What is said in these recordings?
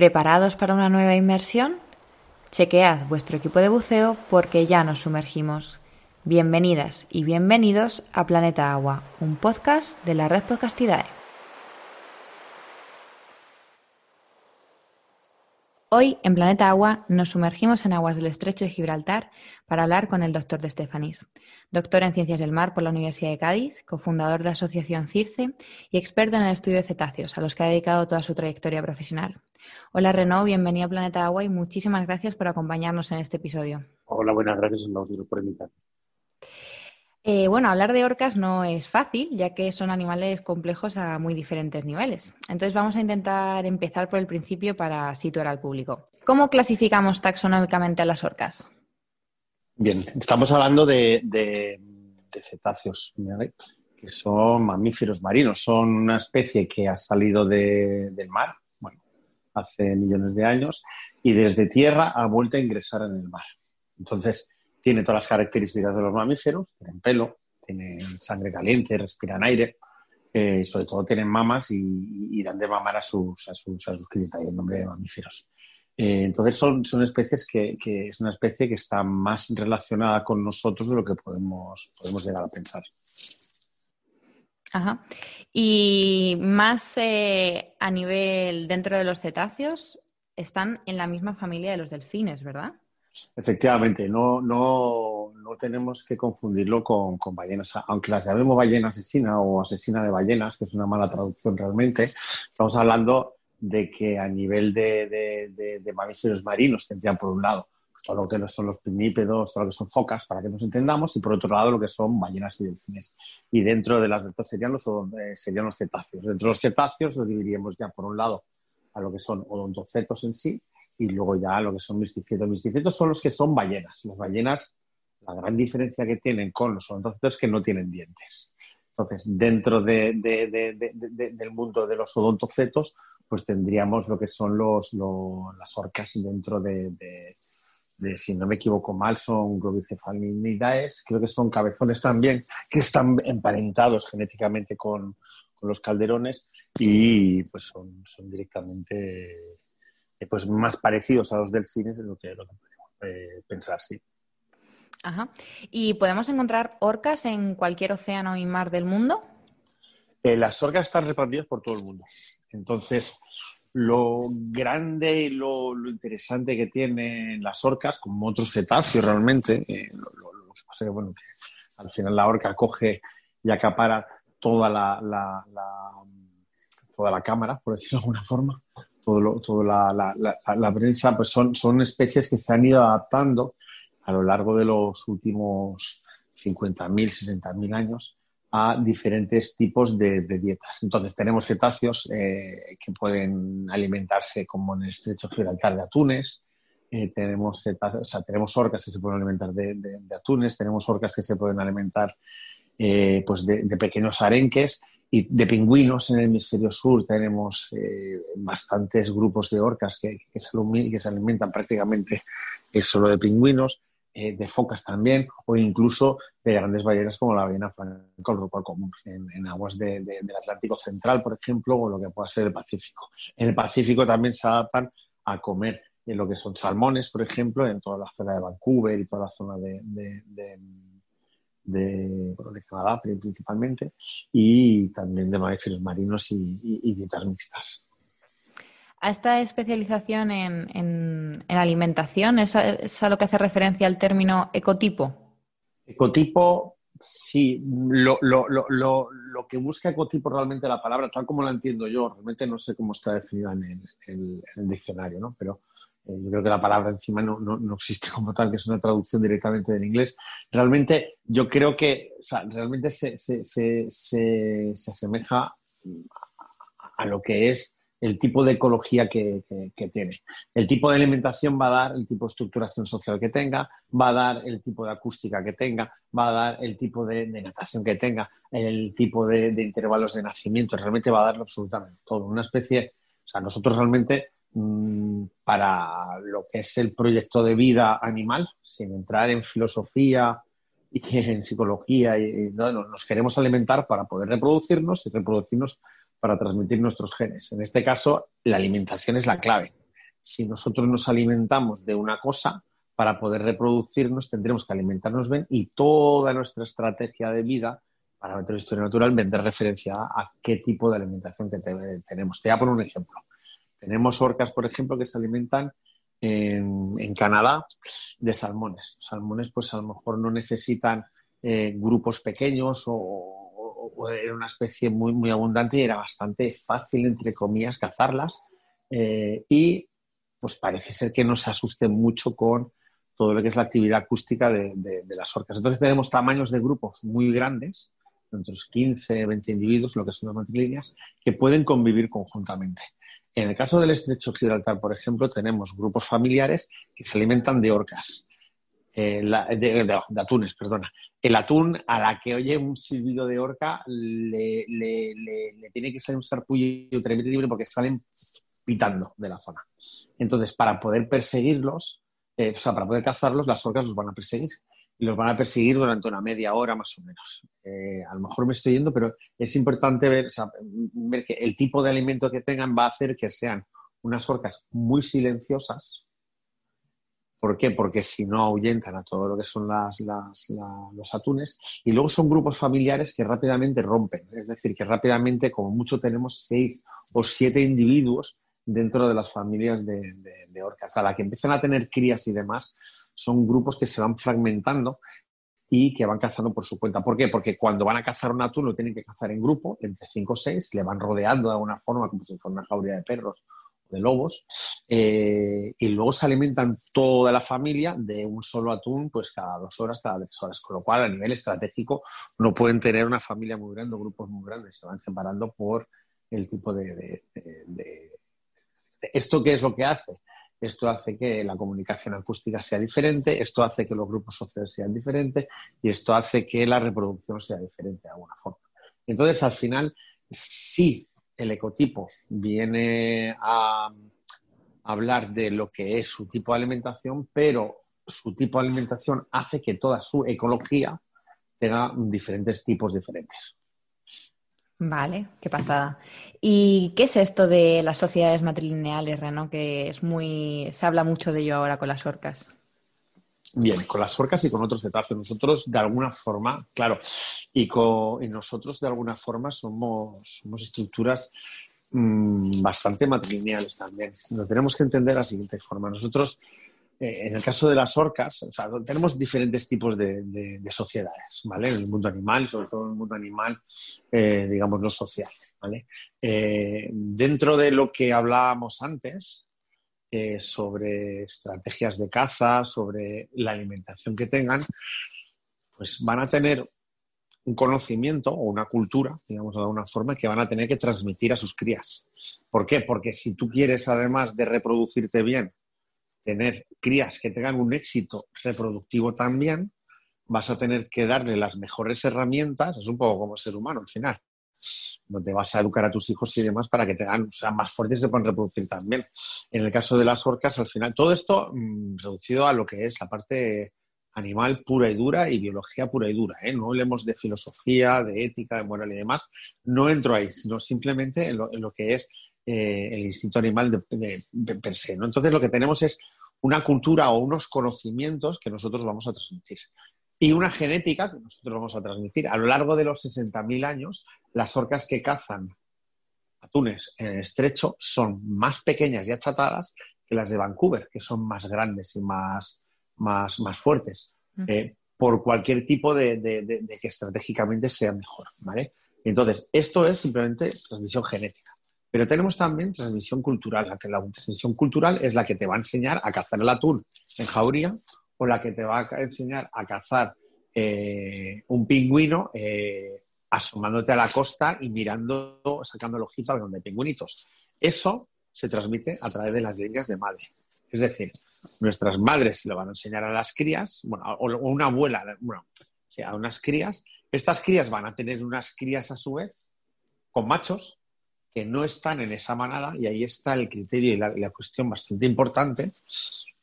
¿Preparados para una nueva inmersión? Chequead vuestro equipo de buceo porque ya nos sumergimos. Bienvenidas y bienvenidos a Planeta Agua, un podcast de la red Podcastidae. Hoy en Planeta Agua nos sumergimos en aguas del estrecho de Gibraltar para hablar con el doctor de Stefanis, doctor en Ciencias del Mar por la Universidad de Cádiz, cofundador de la Asociación CIRCE y experto en el estudio de cetáceos, a los que ha dedicado toda su trayectoria profesional. Hola Renaud, bienvenido a Planeta Agua y muchísimas gracias por acompañarnos en este episodio. Hola, buenas gracias a vosotros por invitarme. Eh, bueno, hablar de orcas no es fácil, ya que son animales complejos a muy diferentes niveles. Entonces vamos a intentar empezar por el principio para situar al público. ¿Cómo clasificamos taxonómicamente a las orcas? Bien, estamos hablando de, cetáceos, que son mamíferos marinos. Son una especie que ha salido del mar, bueno, hace millones de años, y desde tierra ha vuelto a ingresar en el mar. Entonces, tiene todas las características de los mamíferos, tienen pelo, tienen sangre caliente, respiran aire, eh, sobre todo tienen mamas y, dan de mamar a sus, a sus, a sus crías, el nombre de mamíferos. Eh, entonces son, son especies que, que, es una especie que está más relacionada con nosotros de lo que podemos, podemos llegar a pensar. Ajá. Y más eh, a nivel dentro de los cetáceos, están en la misma familia de los delfines, ¿verdad? Efectivamente, no, no, no tenemos que confundirlo con, ballenas. Aunque las llamemos ballena asesina o asesina de ballenas, que es una mala traducción realmente, estamos hablando de que a nivel de, mamíferos marinos tendrían por un lado todo lo que son los primípedos, todo lo que son focas, para que nos entendamos, y por otro lado lo que son ballenas y delfines. Y dentro de las serían los, eh, serían los cetáceos. Dentro de los cetáceos los dividiríamos ya por un lado a lo que son odontocetos en sí y luego ya lo que son misticetos. Misticetos son los que son ballenas. Las ballenas, la gran diferencia que tienen con los odontocetos es que no tienen dientes. Entonces, dentro de, del mundo de los odontocetos, pues tendríamos lo que son las orcas dentro de, si no me equivoco mal, son globicefalinidaes, creo que son cabezones también, que están emparentados genéticamente con, con los calderones y pues son, son directamente eh, pues más parecidos a los delfines de lo que, lo que podemos eh, pensar, sí. Ajá. ¿Y podemos encontrar orcas en cualquier océano y mar del mundo? Eh, las orcas están repartidas por todo el mundo. Entonces, lo grande y lo, interesante que tienen las orcas, como otros cetáceos realmente, lo, que pasa es que, al final la orca coge y acapara toda la, toda la cámara, por decirlo de alguna forma, todo toda la, prensa, pues son, son especies que se han ido adaptando a lo largo de los últimos 50.000, 60.000 años a diferentes tipos de, dietas. Entonces tenemos cetáceos eh, que pueden alimentarse como en el estrecho Gibraltar de atunes, eh, tenemos, o sea, tenemos orcas que se pueden alimentar de, atunes, tenemos orcas que se pueden alimentar eh, pues de, pequeños arenques y de pingüinos en el hemisferio sur tenemos eh, bastantes grupos de orcas que, que, se, alimentan prácticamente solo de pingüinos, de focas también, o incluso de grandes ballenas como la ballena franca común en, aguas del Atlántico Central, por ejemplo, o lo que pueda ser el Pacífico. En el Pacífico también se adaptan a comer en lo que son salmones, por ejemplo, en toda la zona de Vancouver y toda la zona de de, Canadá principalmente, y también de mamíferos marinos y, dietas mixtas. ¿A esta especialización en, alimentación es a, lo que hace referencia al término ecotipo? Ecotipo, sí. Lo, que busca ecotipo realmente la palabra, tal como la entiendo yo, realmente no sé cómo está definida en el, en el diccionario, ¿no? pero eh, yo creo que la palabra encima no, no, existe como tal, que es una traducción directamente del inglés. Realmente yo creo que realmente se, se, se, se, asemeja a lo que es el tipo de ecología que, tiene. El tipo de alimentación va a dar el tipo de estructuración social que tenga, va a dar el tipo de acústica que tenga, va a dar el tipo de, natación que tenga, el tipo de, intervalos de nacimiento, realmente va a darlo absolutamente todo. Una especie, o sea, nosotros realmente Mm, para lo que es el proyecto de vida animal, sin entrar en filosofía y en psicología. Y, nos queremos alimentar para poder reproducirnos y reproducirnos para transmitir nuestros genes. En este caso, la alimentación es la clave. si nosotros nos alimentamos de una cosa, para poder reproducirnos tendremos que alimentarnos bien y toda nuestra estrategia de vida para nuestra historia natural vendrá referencia a qué tipo de alimentación que tenemos. Te voy a poner un ejemplo. Tenemos orcas, por ejemplo, que se alimentan en, Canadá de salmones. salmones, pues a lo mejor no necesitan eh, grupos pequeños o, era una especie muy, muy abundante y era bastante fácil, entre comillas, cazarlas. Eh, y pues parece ser que no se asusten mucho con todo lo que es la actividad acústica de, las orcas. Entonces tenemos tamaños de grupos muy grandes, entre los 15, 20 individuos, lo que son las matrilineas, que pueden convivir conjuntamente. En el caso del estrecho Gibraltar, por ejemplo, tenemos grupos familiares que se alimentan de orcas, eh, de, atunes, perdona. El atún, a la que oye un silbido de orca, le, tiene que salir un sarpullo tremendo porque salen pitando de la zona. Entonces, para poder perseguirlos, eh, o sea, para poder cazarlos, las orcas los van a perseguir y los van a perseguir durante una media hora más o menos. Eh, a lo mejor me estoy yendo, pero es importante ver, ver que el tipo de alimento que tengan va a hacer que sean unas orcas muy silenciosas. ¿Por qué? Porque si no ahuyentan a todo lo que son las, los atunes. Y luego son grupos familiares que rápidamente rompen. Es decir, que rápidamente, como mucho, tenemos seis o siete individuos dentro de las familias de, orcas. A la que empiezan a tener crías y demás, son grupos que se van fragmentando y que van cazando por su cuenta. ¿Por qué? Porque cuando van a cazar un atún lo tienen que cazar en grupo, entre cinco o seis, le van rodeando de alguna forma como si fuera una jauría de perros de lobos, eh, y luego se alimentan toda la familia de un solo atún, pues cada dos horas, cada tres horas, con lo cual a nivel estratégico no pueden tener una familia muy grande o grupos muy grandes, se van separando por el tipo de... de ¿Esto qué es lo que hace? esto hace que la comunicación acústica sea diferente, esto hace que los grupos sociales sean diferentes y esto hace que la reproducción sea diferente de alguna forma. Entonces, al final, sí, el ecotipo viene a hablar de lo que es su tipo de alimentación, pero su tipo de alimentación hace que toda su ecología tenga diferentes tipos diferentes. Vale, qué pasada. ¿Y qué es esto de las sociedades matrilineales, Reno? Que es muy. se habla mucho de ello ahora con las orcas. Bien, con las orcas y con otros cetáceos. Nosotros, de alguna forma, claro, y, nosotros, de alguna forma, somos, somos estructuras mm, bastante matrilineales también. Lo tenemos que entender de la siguiente forma. Nosotros eh, en el caso de las orcas, tenemos diferentes tipos de, sociedades, ¿vale? En el mundo animal, sobre todo en el mundo animal, eh, digamos, no social, ¿vale? Eh, dentro de lo que hablábamos antes, sobre estrategias de caza, sobre la alimentación que tengan, pues van a tener un conocimiento o una cultura, digamos de alguna forma, que van a tener que transmitir a sus crías. ¿Por qué? Porque si tú quieres, además de reproducirte bien, tener crías que tengan un éxito reproductivo también, vas a tener que darle las mejores herramientas, es un poco como ser humano al final, donde vas a educar a tus hijos y demás para que tengan, sean más fuertes y se puedan reproducir también. En el caso de las orcas, al final, todo esto mm, reducido a lo que es la parte animal pura y dura y biología pura y dura. ¿eh? No hablemos de filosofía, de ética, de moral y demás. No entro ahí, sino simplemente en lo que es eh, el instinto animal de, per se. Entonces lo que tenemos es una cultura o unos conocimientos que nosotros vamos a transmitir y una genética que nosotros vamos a transmitir. A lo largo de los 60.000 años, las orcas que cazan atunes en el estrecho son más pequeñas y achatadas que las de Vancouver, que son más grandes y más, más, más fuertes, eh, por cualquier tipo de, de, que estratégicamente sea mejor. ¿vale? Entonces, esto es simplemente transmisión genética. Pero tenemos también transmisión cultural. La, que la transmisión cultural es la que te va a enseñar a cazar el atún en jauría o la que te va a enseñar a cazar eh, un pingüino eh, asomándote a la costa y mirando, sacando el ojito a donde hay pingüinitos. Eso se transmite a través de las líneas de madre. Es decir, nuestras madres le van a enseñar a las crías, bueno, o una abuela, bueno, a unas crías. Estas crías van a tener unas crías a su vez con machos que no están en esa manada, y ahí está el criterio y la, cuestión bastante importante,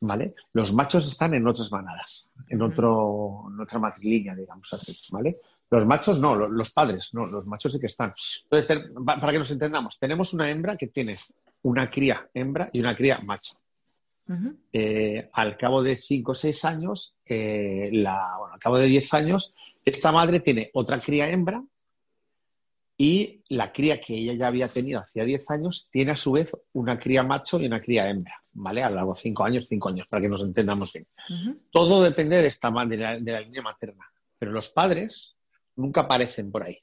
¿vale? Los machos están en otras manadas, en, otro, en otra matrilínea, digamos así, ¿vale? Los machos no, los, padres no, los machos sí que están. Entonces, para que nos entendamos, tenemos una hembra que tiene una cría hembra y una cría macho, eh, al cabo de 5 o 6 años, eh, bueno, al cabo de 10 años, esta madre tiene otra cría hembra y la cría que ella ya había tenido hacía 10 años tiene a su vez una cría macho y una cría hembra, ¿vale? A lo largo de 5 años, 5 años, para que nos entendamos bien. Todo depende de, esta, de, la, de la línea materna, pero los padres nunca aparecen por ahí.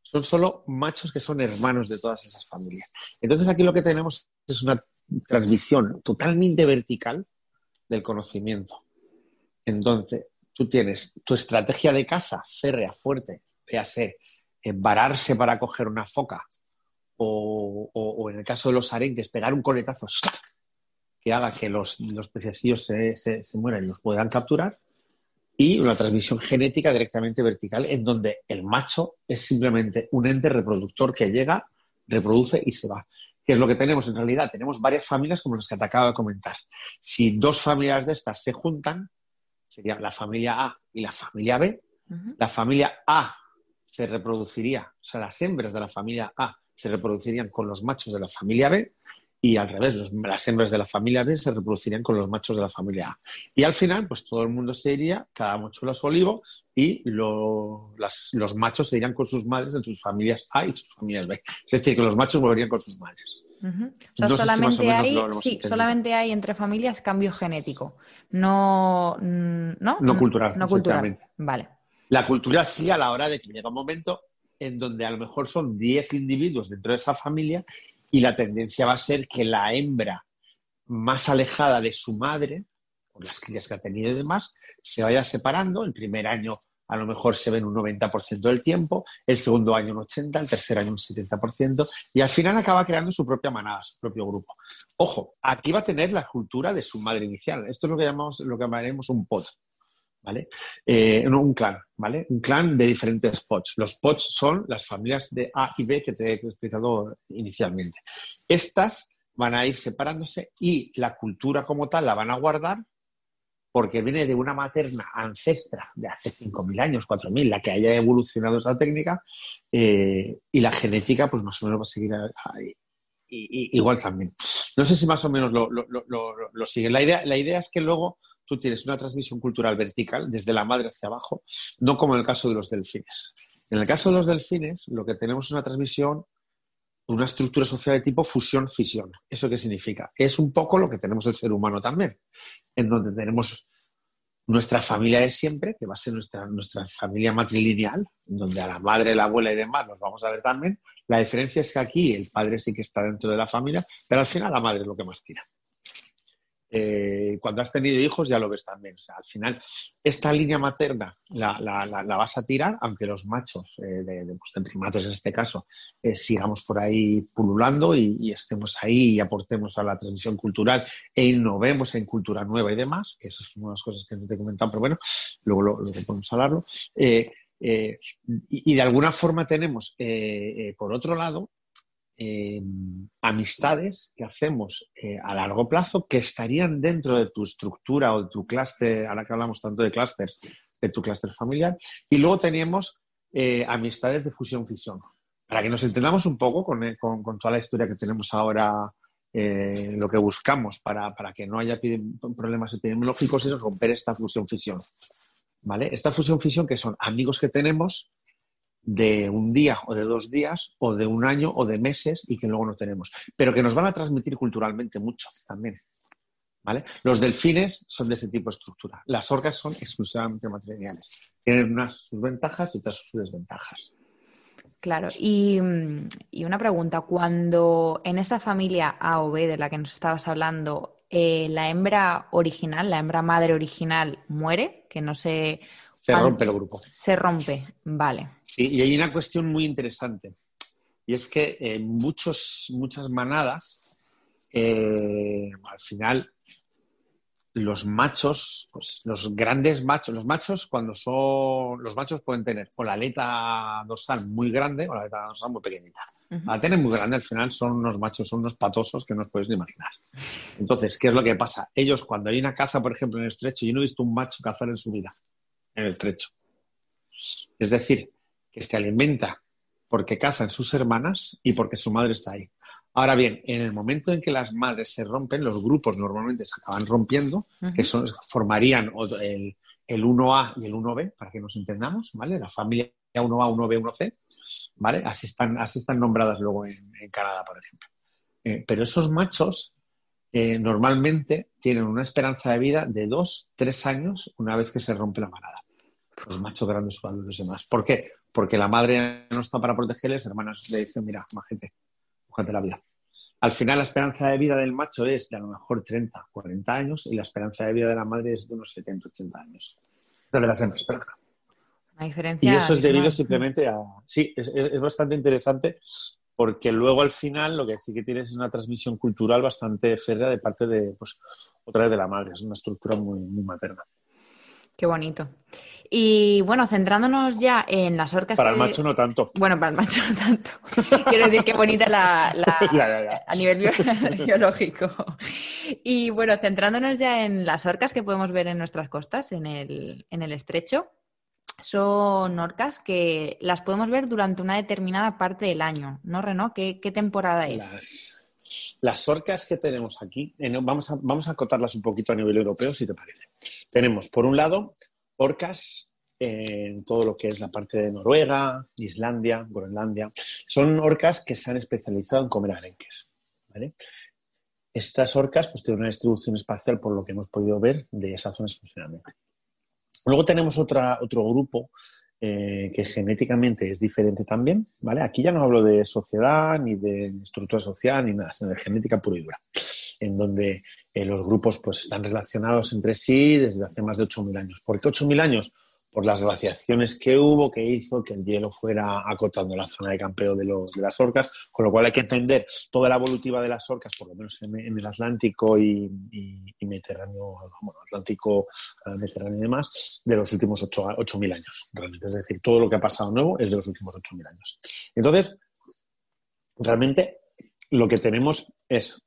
Son solo machos que son hermanos de todas esas familias. Entonces aquí lo que tenemos es una transmisión totalmente vertical del conocimiento. Entonces, tú tienes tu estrategia de caza férrea, fuerte, véase vararse para coger una foca o, en el caso de los arenques, pegar un coletazo que haga que los, los pececillos se, se, mueran y los puedan capturar, y una transmisión genética directamente vertical, en donde el macho es simplemente un ente reproductor que llega, reproduce y se va. ¿Qué es lo que tenemos en realidad? Tenemos varias familias como las que te acabo de comentar. Si dos familias de estas se juntan, sería la familia A y la familia B. La familia A se reproduciría, o sea, las hembras de la familia A se reproducirían con los machos de la familia B y al revés, las hembras de la familia B se reproducirían con los machos de la familia A. Y al final, pues todo el mundo se iría, cada macho a su olivo, y los machos se irían con sus madres en sus familias A y sus familias B. Es decir, que los machos volverían con sus madres. solamente, hay, sí, solamente hay entre familias cambio genético, no, no, no cultural. No cultural. Vale. La cultura sí a la hora de que llega un momento en donde a lo mejor son 10 individuos dentro de esa familia y la tendencia va a ser que la hembra más alejada de su madre, por las crías que ha tenido y demás, se vaya separando. El primer año a lo mejor se ven un 90% del tiempo, el segundo año un 80%, el tercer año un 70%, y al final acaba creando su propia manada, su propio grupo. Ojo, aquí va a tener la cultura de su madre inicial. Esto es lo que llamamos, lo que llamaremos un pot. ¿Vale? Eh, un clan, ¿vale? Un clan de diferentes pods. Los pods son las familias de A y B que te he explicado inicialmente. Estas van a ir separándose y la cultura como tal la van a guardar porque viene de una materna ancestra de hace 5.000 años, 4.000, la que haya evolucionado esa técnica, eh, y la genética, pues más o menos va a seguir igual también. No sé si más o menos lo, lo, lo, siguen. La idea, la idea es que luego tú tienes una transmisión cultural vertical desde la madre hacia abajo, no como en el caso de los delfines. En el caso de los delfines, lo que tenemos es una transmisión, una estructura social de tipo fusión-fisión. ¿Eso qué significa? Es un poco lo que tenemos el ser humano también, en donde tenemos nuestra familia de siempre, que va a ser nuestra, familia matrilineal, donde a la madre, la abuela y demás nos vamos a ver también. La diferencia es que aquí el padre sí que está dentro de la familia, pero al final la madre es lo que más tira. Eh, cuando has tenido hijos ya lo ves también. al final, esta línea materna la, vas a tirar, aunque los machos eh, pues, de, primates en este caso eh, sigamos por ahí pululando y, estemos ahí y aportemos a la transmisión cultural e innovemos en cultura nueva y demás, que esas son unas cosas que no te he comentado, pero bueno, luego lo, podemos hablarlo. y, y, de alguna forma tenemos, por otro lado, Em, amistades que hacemos eh, a largo plazo que estarían dentro de tu estructura o de tu clúster, ahora que hablamos tanto de clústeres, de tu clúster familiar. Y luego teníamos eh, amistades de fusión-fisión. Para que nos entendamos un poco con, eh, toda la historia que tenemos ahora, lo que buscamos para, que no haya problemas epidemiológicos es romper esta fusión-fisión. ¿Vale? Esta fusión-fisión que son amigos que tenemos de un día o de dos días o de un año o de meses y que luego no tenemos, pero que nos van a transmitir culturalmente mucho también. ¿Vale? Los delfines son de ese tipo de estructura. Las orcas son exclusivamente matrilineales. Tienen unas sus ventajas y otras sus desventajas. Claro, y, y, una pregunta, cuando en esa familia A o B de la que nos estabas hablando, eh, la hembra original, la hembra madre original muere, que no se se rompe el grupo. Se rompe, vale. Sí, y hay una cuestión muy interesante. Y es que en muchos, muchas manadas, eh, al final, los machos, pues los grandes machos, los machos cuando son, los machos pueden tener o la aleta dorsal muy grande o la aleta dorsal muy pequeñita. La tener muy grande al final son unos machos, son unos patosos que no os podéis ni imaginar. Entonces, ¿qué es lo que pasa? Ellos cuando hay una caza, por ejemplo, en el estrecho, yo no he visto un macho cazar en su vida en el estrecho. Es decir, que se alimenta porque cazan sus hermanas y porque su madre está ahí. Ahora bien, en el momento en que las madres se rompen, los grupos normalmente se acaban rompiendo, que son, formarían el, el 1A y el 1B, para que nos entendamos, ¿vale? La familia 1A, 1B, 1C, ¿vale? Así están, así están nombradas luego en, Canadá, por ejemplo. Eh, pero esos machos eh, normalmente tienen una esperanza de vida de 2, 3 años una vez que se rompe la manada. Los machos grandes son los demás. ¿Por qué? Porque la madre no está para protegerles, hermanas le dicen, mira, majete, búscate la vida. Al final la esperanza de vida del macho es de a lo mejor 30, 40 años y la esperanza de vida de la madre es de unos 70, 80 años. de las hembras, diferencia. Y eso es debido simplemente a. Sí, es, bastante interesante porque luego al final lo que sí que tienes es una transmisión cultural bastante férrea de parte de, pues, otra vez de la madre. Es una estructura muy, muy materna. Qué bonito. Y bueno, centrándonos ya en las orcas. Para el macho no tanto. Bueno, para el macho no tanto. Quiero decir qué bonita la, a nivel biológico. Y bueno, centrándonos ya en las orcas que podemos ver en nuestras costas, en el, en el estrecho, son orcas que las podemos ver durante una determinada parte del año, ¿no, Reno? ¿Qué, temporada es? Las orcas que tenemos aquí, vamos a, vamos acotarlas un poquito a nivel europeo, si te parece. Tenemos, por un lado, orcas en todo lo que es la parte de Noruega, Islandia, Groenlandia. Son orcas que se han especializado en comer arenques. Estas orcas pues, tienen una distribución espacial, por lo que hemos podido ver, de esa zona exclusivamente. Luego tenemos otro grupo eh, que genéticamente es diferente también, ¿vale? Aquí ya no hablo de sociedad, ni de estructura social, ni nada, sino de genética pura y dura, en donde eh, los grupos pues, están relacionados entre sí desde hace más de 8.000 años. ¿Por qué 8.000 años? Por las glaciaciones que hubo, que hizo que el hielo fuera acotando la zona de campeo de, las orcas, con lo cual hay que entender toda la evolutiva de las orcas, por lo menos en, el Atlántico y, Mediterráneo, bueno, Atlántico, eh, Mediterráneo y demás, de los últimos 8.000 años, realmente. Es decir, todo lo que ha pasado nuevo es de los últimos 8.000 años. Entonces, realmente lo que tenemos es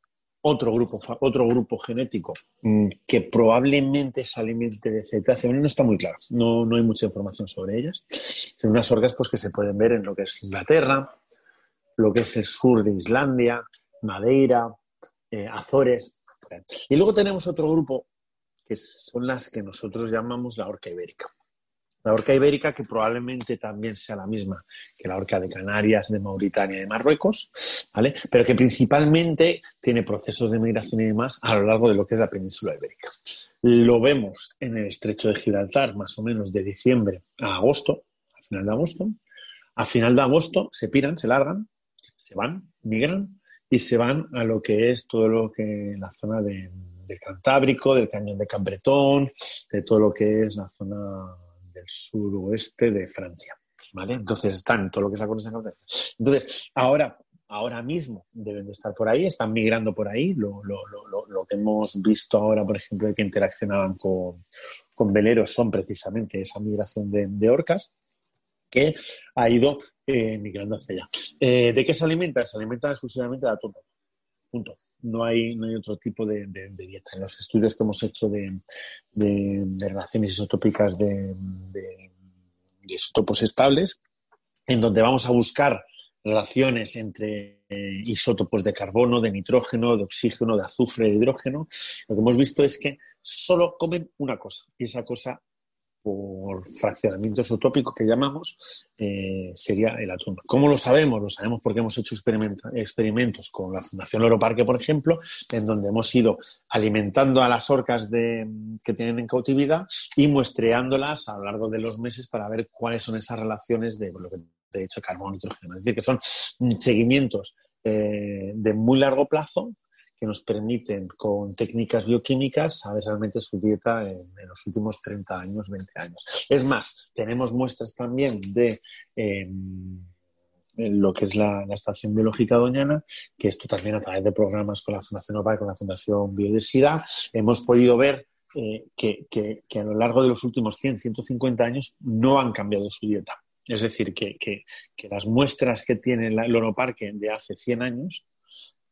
otro grupo, otro grupo genético mm, que probablemente se alimente de cetáceo. No está muy claro, no, no hay mucha información sobre ellas. Son unas orcas pues, que se pueden ver en lo que es Inglaterra, lo que es el sur de Islandia, Madeira, eh, Azores. Y luego tenemos otro grupo que son las que nosotros llamamos la orca ibérica. La orca ibérica, que probablemente también sea la misma que la orca de Canarias, de Mauritania y de Marruecos, ¿vale? Pero que principalmente tiene procesos de migración y demás a lo largo de lo que es la península ibérica. Lo vemos en el estrecho de Gibraltar, más o menos de diciembre a agosto, a final de agosto. A final de agosto se piran, se largan, se van, migran y se van a lo que es todo lo que la zona del Cantábrico, del cañón de Cambretón, de todo lo que es la zona del suroeste de Francia. ¿Vale? Entonces están todo lo que es la Entonces, ahora, ahora mismo deben de estar por ahí, están migrando por ahí. Lo, que hemos visto ahora, por ejemplo, de que interaccionaban con, veleros son precisamente esa migración de, orcas que ha ido eh, migrando hacia allá. Eh, ¿De qué se alimenta? Se alimenta exclusivamente de atún. Punto no hay, no hay otro tipo de, dieta. En los estudios que hemos hecho de, relaciones isotópicas de, isótopos estables, en donde vamos a buscar relaciones entre eh, isótopos de carbono, de nitrógeno, de oxígeno, de azufre, de hidrógeno, lo que hemos visto es que solo comen una cosa y esa cosa por fraccionamiento isotópico que llamamos, eh, sería el atún. ¿Cómo lo sabemos? Lo sabemos porque hemos hecho experimentos con la Fundación Loro Parque, por ejemplo, en donde hemos ido alimentando a las orcas que tienen en cautividad y muestreándolas a lo largo de los meses para ver cuáles son esas relaciones de lo que te he dicho, carbono y hidrógeno. Es decir, que son seguimientos eh, de muy largo plazo que nos permiten con técnicas bioquímicas saber realmente su dieta en, los últimos 30 años, 20 años. Es más, tenemos muestras también de em, lo que es la, Estación Biológica Doñana, que esto también a través de programas con la Fundación OPA y con la Fundación Biodiversidad, hemos podido ver eh, que, a lo largo de los últimos 100, 150 años no han cambiado su dieta. Es decir, que, las muestras que tiene el Loroparque de hace 100 años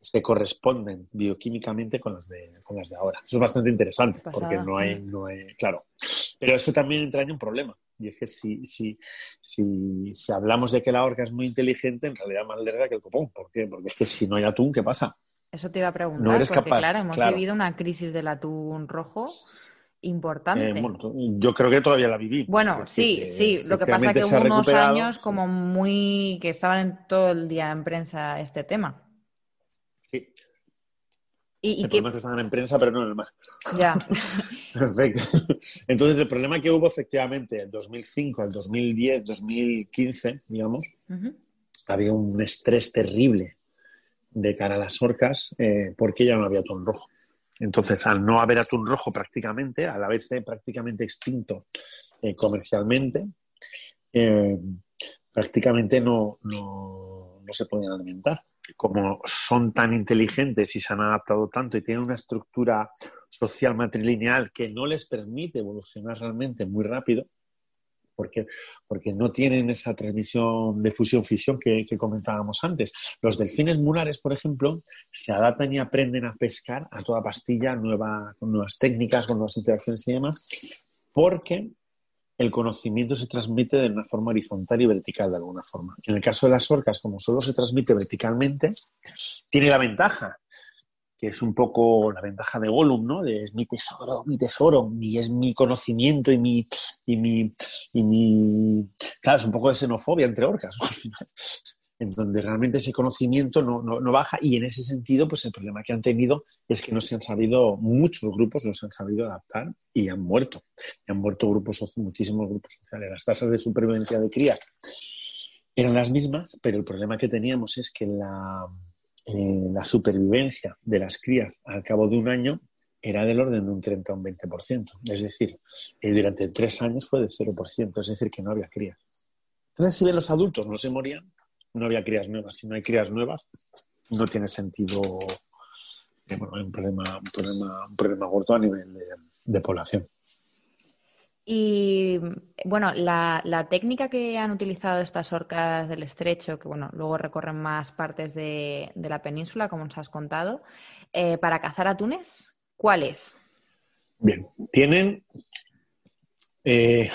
se corresponden bioquímicamente con las de, las de ahora. Eso es bastante interesante porque no hay, no hay, claro. Pero eso también entraña un problema, Y es que si, si, si, si hablamos de que la orca es muy inteligente, en realidad más lerda que el copón. ¿Por qué? Porque es que si no hay atún, ¿qué pasa? Eso te iba a preguntar, no eres porque capaz, claro, hemos vivido una crisis del atún rojo importante. Eh, yo creo que todavía la viví. Bueno, sí, sí. Lo que pasa es que hubo unos años como muy que estaban en todo el día en prensa este tema. Sí. ¿Y, el problema es que estaban en prensa, pero no en el mar. Ya. Perfecto. Entonces, el problema que hubo efectivamente en 2005, al 2010, 2015, digamos, había un estrés terrible de cara a las orcas eh, porque ya no había atún rojo. Entonces, al no haber atún rojo prácticamente, al haberse prácticamente extinto eh, comercialmente, eh, prácticamente no, no, no, se podían alimentar. Como son tan inteligentes y se han adaptado tanto y tienen una estructura social matrilineal que no les permite evolucionar realmente muy rápido, porque, porque no tienen esa transmisión de fusión-fisión que, comentábamos antes. Los delfines mulares, por ejemplo, se adaptan y aprenden a pescar a toda pastilla, nueva, con nuevas técnicas, con nuevas interacciones y demás, porque el conocimiento se transmite de una forma horizontal y vertical de alguna forma. En el caso de las orcas, como solo se transmite verticalmente, tiene la ventaja que es un poco la ventaja de Gollum, ¿no? Es mi tesoro, mi tesoro, y es mi conocimiento y mi, y mi, y mi... Claro, es un poco de xenofobia entre orcas, al final. En donde realmente ese conocimiento no, no, baja y en ese sentido, pues el problema que han tenido es que no se han sabido, muchos grupos no se han sabido adaptar y han muerto. Y han muerto grupos, muchísimos grupos sociales. Las tasas de supervivencia de cría eran las mismas, pero el problema que teníamos es que la, eh, la supervivencia de las crías al cabo de un año era del orden de un 30 o un 20%. Es decir, eh, durante tres años fue de 0%, es decir, que no había crías. Entonces, si bien los adultos no se morían, no había crías nuevas. Si no hay crías nuevas, no tiene sentido. Eh, bueno, hay un problema, un problema, un problema gordo a nivel de población. Y bueno, la, técnica que han utilizado estas orcas del estrecho, que bueno, luego recorren más partes de, la península, como nos has contado, eh, para cazar atunes, ¿cuál es? Bien, tienen eh,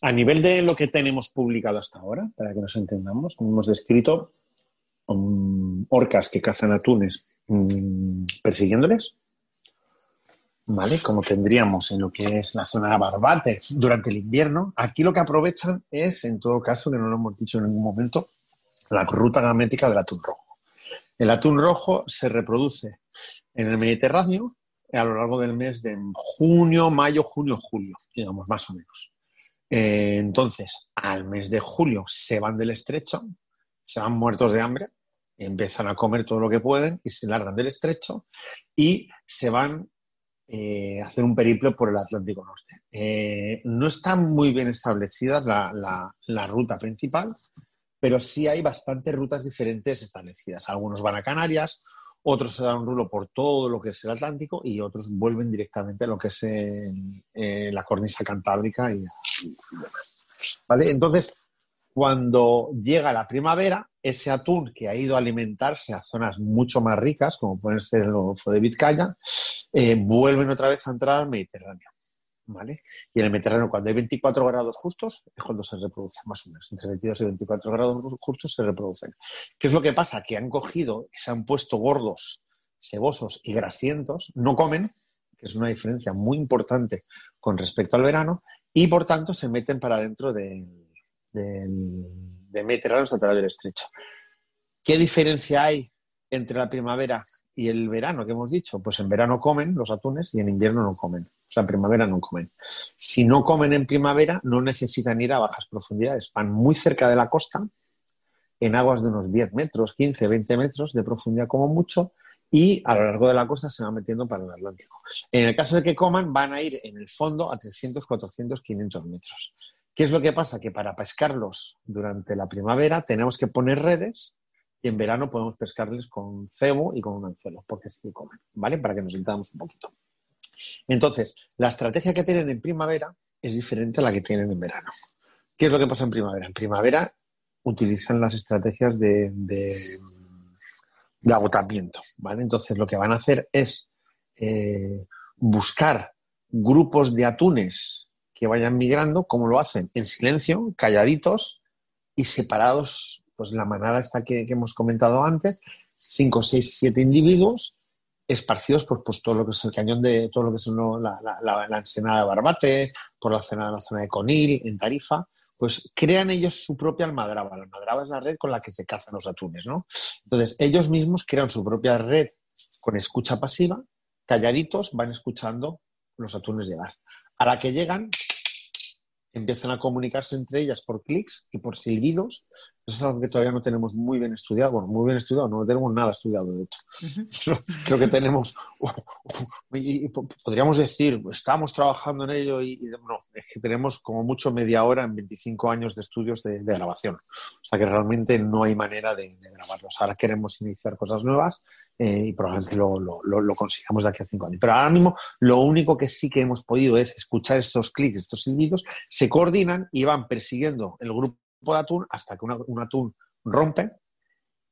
a nivel de lo que tenemos publicado hasta ahora, para que nos entendamos, hemos descrito um, orcas que cazan atunes mm, persiguiéndoles ¿vale? Como tendríamos en lo que es la zona de Barbate durante el invierno. Aquí lo que aprovechan es, en todo caso, que no lo hemos dicho en ningún momento, la ruta gamética del atún rojo. El atún rojo se reproduce en el Mediterráneo a lo largo del mes de junio, mayo, junio, julio, digamos, más o menos. Eh, entonces, al mes de julio se van del estrecho, se van muertos de hambre, empiezan a comer todo lo que pueden y se largan del estrecho y se van eh, hacer un periplo por el Atlántico Norte. Eh, no está muy bien establecida la, ruta principal, pero sí hay bastantes rutas diferentes establecidas. Algunos van a Canarias, otros se dan un rulo por todo lo que es el Atlántico y otros vuelven directamente a lo que es eh, la cornisa cantábrica y, ¿Vale? Entonces, cuando llega la primavera, ese atún que ha ido a alimentarse a zonas mucho más ricas, como pueden ser el Golfo de Vizcaya, eh, vuelven otra vez a entrar al Mediterráneo. Y en el Mediterráneo, cuando hay 24 grados justos, es cuando se reproducen, más o menos. Entre 22 y 24 grados justos se reproducen. ¿Qué es lo que pasa? Que han cogido, se han puesto gordos, sebosos y grasientos, no comen, que es una diferencia muy importante con respecto al verano, y por tanto se meten para dentro del de Mediterráneo hasta través del estrecho. ¿Qué diferencia hay entre la primavera y el verano que hemos dicho? Pues en verano comen los atunes y en invierno no comen. O sea, en primavera no comen. Si no comen en primavera, no necesitan ir a bajas profundidades. Van muy cerca de la costa, en aguas de unos 10 metros, 15, 20 metros de profundidad como mucho, y a lo largo de la costa se van metiendo para el Atlántico. En el caso de que coman, van a ir en el fondo a 300, 400, 500 metros. ¿Qué es lo que pasa? Que para pescarlos durante la primavera tenemos que poner redes y en verano podemos pescarles con cebo y con un anzuelo, porque sí comen, ¿vale? Para que nos sintamos un poquito. Entonces, la estrategia que tienen en primavera es diferente a la que tienen en verano. ¿Qué es lo que pasa en primavera? En primavera utilizan las estrategias de, agotamiento, ¿vale? Entonces, lo que van a hacer es eh, buscar grupos de atunes que vayan migrando, ¿cómo lo hacen? En silencio, calladitos y separados, pues la manada esta que, hemos comentado antes, cinco, seis, siete individuos esparcidos por pues, todo lo que es el cañón de todo lo que es la, la, ensenada de Barbate, por la zona, la zona de Conil, en Tarifa, pues crean ellos su propia almadraba. La almadraba es la red con la que se cazan los atunes, ¿no? Entonces, ellos mismos crean su propia red con escucha pasiva, calladitos, van escuchando los atunes llegar. A la que llegan, empiezan a comunicarse entre ellas por clics y por silbidos. Eso es algo que todavía no tenemos muy bien estudiado. Bueno, muy bien estudiado, no tenemos nada estudiado, de hecho. Creo que tenemos, podríamos decir, estamos trabajando en ello y, no, es que tenemos como mucho media hora en 25 años de estudios de, grabación. O sea que realmente no hay manera de, de grabarlos. Ahora queremos iniciar cosas nuevas eh, y probablemente lo, lo, consigamos de aquí a cinco años. Pero ahora mismo lo único que sí que hemos podido es escuchar estos clics, estos silbidos, se coordinan y van persiguiendo el grupo de atún hasta que un atún rompe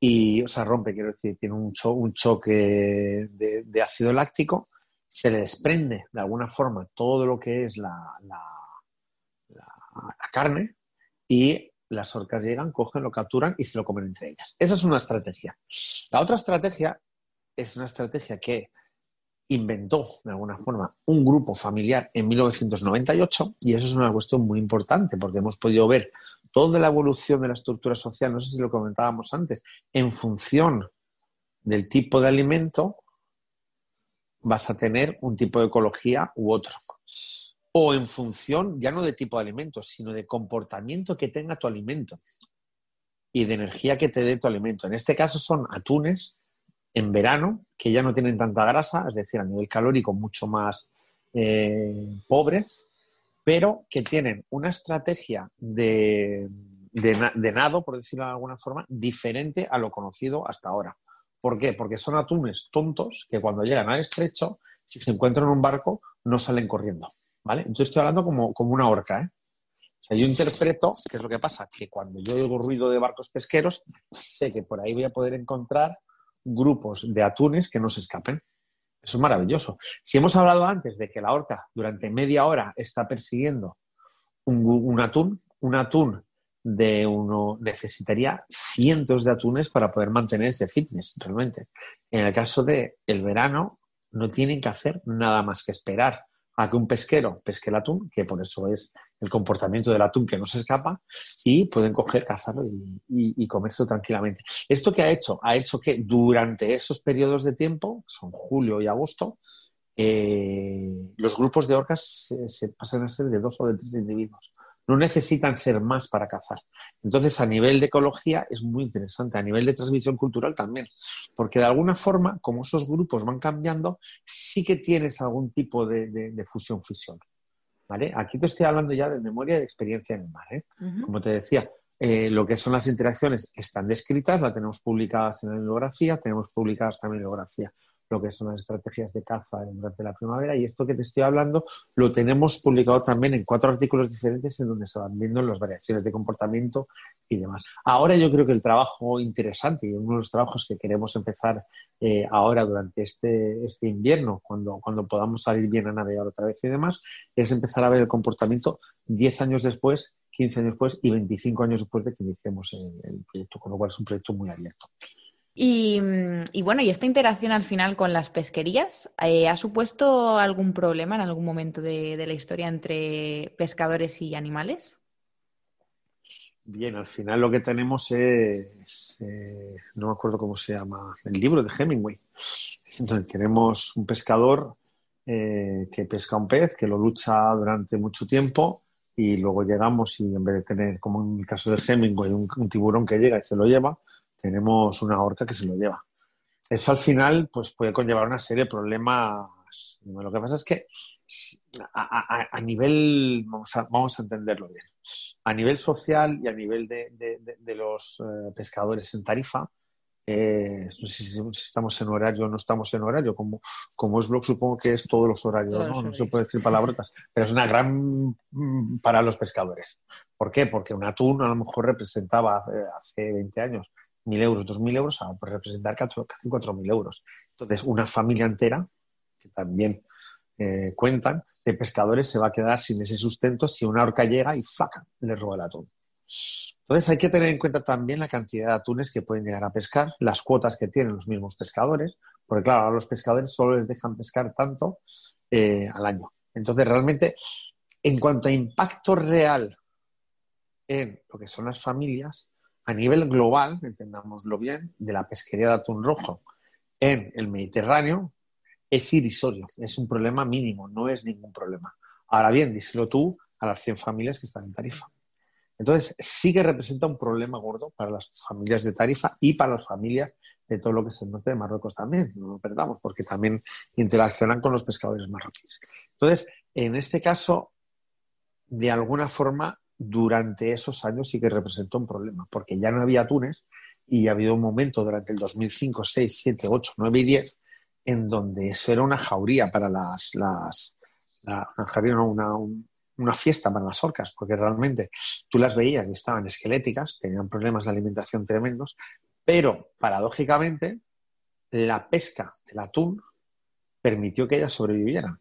y, o sea, rompe, quiero decir, tiene un, un choque de, ácido láctico, se le desprende de alguna forma todo lo que es la, la, la carne y las orcas llegan, cogen, lo capturan y se lo comen entre ellas. Esa es una estrategia. La otra estrategia es una estrategia que inventó, de alguna forma, un grupo familiar en 1998 y eso es una cuestión muy importante porque hemos podido ver toda la evolución de la estructura social, no sé si lo comentábamos antes, en función del tipo de alimento vas a tener un tipo de ecología u otro. O en función ya no de tipo de alimento, sino de comportamiento que tenga tu alimento y de energía que te dé tu alimento. En este caso son atunes en verano, que ya no tienen tanta grasa, es decir, a nivel calórico mucho más eh, pobres, pero que tienen una estrategia de, nado, por decirlo de alguna forma, diferente a lo conocido hasta ahora. ¿Por qué? Porque son atunes tontos que cuando llegan al estrecho, si se encuentran en un barco, no salen corriendo. ¿Vale? Entonces estoy hablando como, como una orca. ¿eh? O sea, yo interpreto, ¿qué es lo que pasa? Que cuando yo oigo ruido de barcos pesqueros, sé que por ahí voy a poder encontrar grupos de atunes que no se escapen. Eso es maravilloso. Si hemos hablado antes de que la orca durante media hora está persiguiendo un, atún, un atún de uno necesitaría cientos de atunes para poder mantener ese fitness realmente. En el caso de el verano, no tienen que hacer nada más que esperar a que un pesquero pesque el atún, que por eso es el comportamiento del atún que no se escapa, y pueden coger, cazarlo y, y, comerlo tranquilamente. ¿Esto qué ha hecho? Ha hecho que durante esos periodos de tiempo, son julio y agosto, eh, los grupos de orcas se, se, pasan a ser de dos o de tres individuos no necesitan ser más para cazar. Entonces, a nivel de ecología es muy interesante, a nivel de transmisión cultural también, porque de alguna forma, como esos grupos van cambiando, sí que tienes algún tipo de, fusión-fisión. ¿Vale? Aquí te estoy hablando ya de memoria y de experiencia en el mar. ¿eh? Como te decía, eh, lo que son las interacciones están descritas, las tenemos publicadas en la bibliografía, tenemos publicadas también en la bibliografía lo que son las estrategias de caza durante la primavera. Y esto que te estoy hablando lo tenemos publicado también en cuatro artículos diferentes en donde se van viendo las variaciones de comportamiento y demás. Ahora yo creo que el trabajo interesante y uno de los trabajos que queremos empezar eh, ahora durante este, este invierno, cuando, cuando podamos salir bien a navegar otra vez y demás, es empezar a ver el comportamiento 10 años después 15 años después y 25 años después de que iniciemos el, el, proyecto, con lo cual es un proyecto muy abierto. Mm, y, bueno, ¿y esta interacción al final con las pesquerías eh, ha supuesto algún problema en algún momento de, la historia entre pescadores y animales? Bien, al final lo que tenemos es, eh, no me acuerdo cómo se llama, el libro de Hemingway. Entonces tenemos un pescador eh, que pesca un pez, que lo lucha durante mucho tiempo y luego llegamos y en vez de tener, como en el caso de Hemingway, un tiburón que llega y se lo lleva, tenemos una horca que se lo lleva. Eso al final pues, puede conllevar una serie de problemas. Lo que pasa es que a, nivel, vamos a, vamos a, entenderlo bien, a nivel social y a nivel de, los eh, pescadores en tarifa, eh, no sé si, estamos en horario o no estamos en horario, como, como es blog supongo que es todos los horarios, ¿no? no se puede decir palabrotas, pero es una gran mm, para los pescadores. ¿Por qué? Porque un atún a lo mejor representaba eh, hace 20 años 1.000 euros, 2.000 euros a representar casi 4.000 euros. Entonces, una familia entera, que también eh, cuentan, de pescadores se va a quedar sin ese sustento si una orca llega y ¡flaca! le roba el atún. Entonces hay que tener en cuenta también la cantidad de atunes que pueden llegar a pescar, las cuotas que tienen los mismos pescadores, porque claro, a los pescadores solo les dejan pescar tanto eh, al año. Entonces realmente, en cuanto a impacto real en lo que son las familias, a nivel global, entendámoslo bien, de la pesquería de atún rojo en el Mediterráneo, es irrisorio, es un problema mínimo, no es ningún problema. Ahora bien, díselo tú a las 100 familias que están en Tarifa. Entonces, sí que representa un problema gordo para las familias de Tarifa y para las familias de todo lo que es el norte de Marruecos también, no lo perdamos, porque también interaccionan con los pescadores marroquíes. Entonces, en este caso, de alguna forma, durante esos años sí que representó un problema, porque ya no había atunes y ha habido un momento durante el 2005, 6, 7, 8, 9 y 10 en donde eso era una jauría para las, las una, una, fiesta para las orcas, porque realmente tú las veías y estaban esqueléticas, tenían problemas de alimentación tremendos, pero paradójicamente la pesca del atún permitió que ellas sobrevivieran.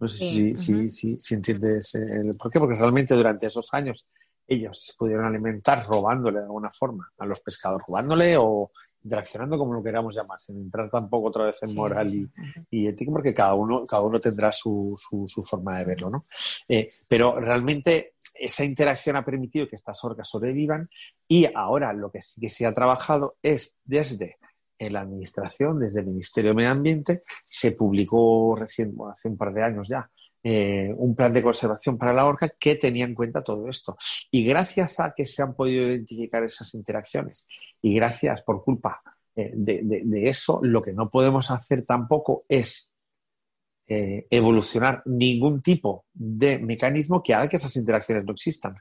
No sé si, si, si, entiendes el por qué, porque realmente durante esos años ellos se pudieron alimentar robándole de alguna forma a los pescadores, robándole o interaccionando como lo queramos llamar, sin entrar tampoco otra vez en moral y, y, ética, porque cada uno, cada uno tendrá su, su, forma de verlo, ¿no? Eh, pero realmente esa interacción ha permitido que estas orcas sobrevivan y ahora lo que sí que se ha trabajado es desde en la Administración, desde el Ministerio de Medio Ambiente, se publicó recién, hace un par de años ya, eh, un plan de conservación para la orca que tenía en cuenta todo esto. Y gracias a que se han podido identificar esas interacciones y gracias por culpa eh, de, eso, lo que no podemos hacer tampoco es eh, evolucionar ningún tipo de mecanismo que haga que esas interacciones no existan.